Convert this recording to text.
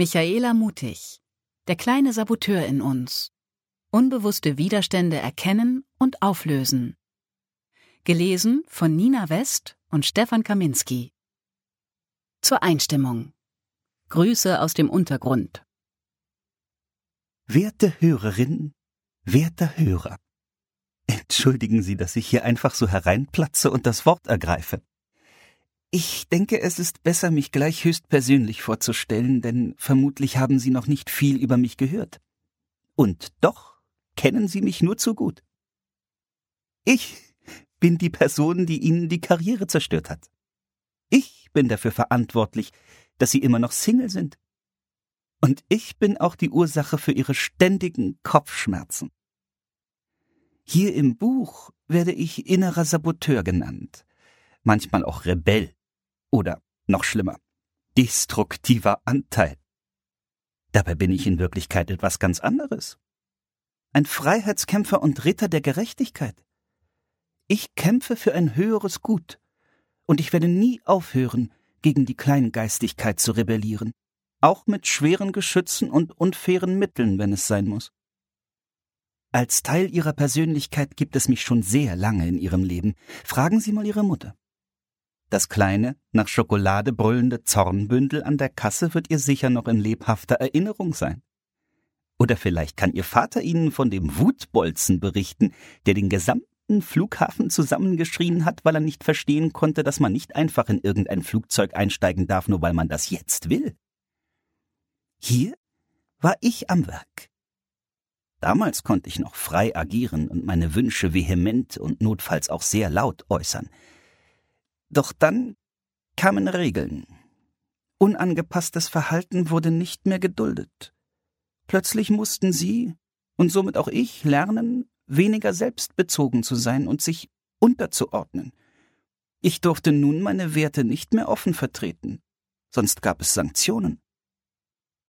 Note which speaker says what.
Speaker 1: Michaela Mutig. Der kleine Saboteur in uns. Unbewusste Widerstände erkennen und auflösen. Gelesen von Nina West und Stefan Kaminski. Zur Einstimmung. Grüße aus dem Untergrund.
Speaker 2: Werte Hörerin, werter Hörer. Entschuldigen Sie, dass ich hier einfach so hereinplatze und das Wort ergreife. Ich denke, es ist besser, mich gleich höchstpersönlich vorzustellen, denn vermutlich haben Sie noch nicht viel über mich gehört. Und doch kennen Sie mich nur zu gut. Ich bin die Person, die Ihnen die Karriere zerstört hat. Ich bin dafür verantwortlich, dass Sie immer noch Single sind. Und ich bin auch die Ursache für Ihre ständigen Kopfschmerzen. Hier im Buch werde ich innerer Saboteur genannt, manchmal auch Rebell oder noch schlimmer, destruktiver Anteil. Dabei bin ich in Wirklichkeit etwas ganz anderes. Ein Freiheitskämpfer und Ritter der Gerechtigkeit. Ich kämpfe für ein höheres Gut, und ich werde nie aufhören, gegen die Kleingeistigkeit zu rebellieren, auch mit schweren Geschützen und unfairen Mitteln, wenn es sein muss. Als Teil Ihrer Persönlichkeit gibt es mich schon sehr lange in Ihrem Leben. Fragen Sie mal Ihre Mutter. Das kleine, nach Schokolade brüllende Zornbündel an der Kasse wird ihr sicher noch in lebhafter Erinnerung sein. Oder vielleicht kann Ihr Vater Ihnen von dem Wutbolzen berichten, der den gesamten Flughafen zusammengeschrien hat, weil er nicht verstehen konnte, dass man nicht einfach in irgendein Flugzeug einsteigen darf, nur weil man das jetzt will. Hier war ich am Werk. Damals konnte ich noch frei agieren und meine Wünsche vehement und notfalls auch sehr laut äußern. Doch dann kamen Regeln. Unangepasstes Verhalten wurde nicht mehr geduldet. Plötzlich mussten sie, und somit auch ich, lernen, weniger selbstbezogen zu sein und sich unterzuordnen. Ich durfte nun meine Werte nicht mehr offen vertreten, sonst gab es Sanktionen.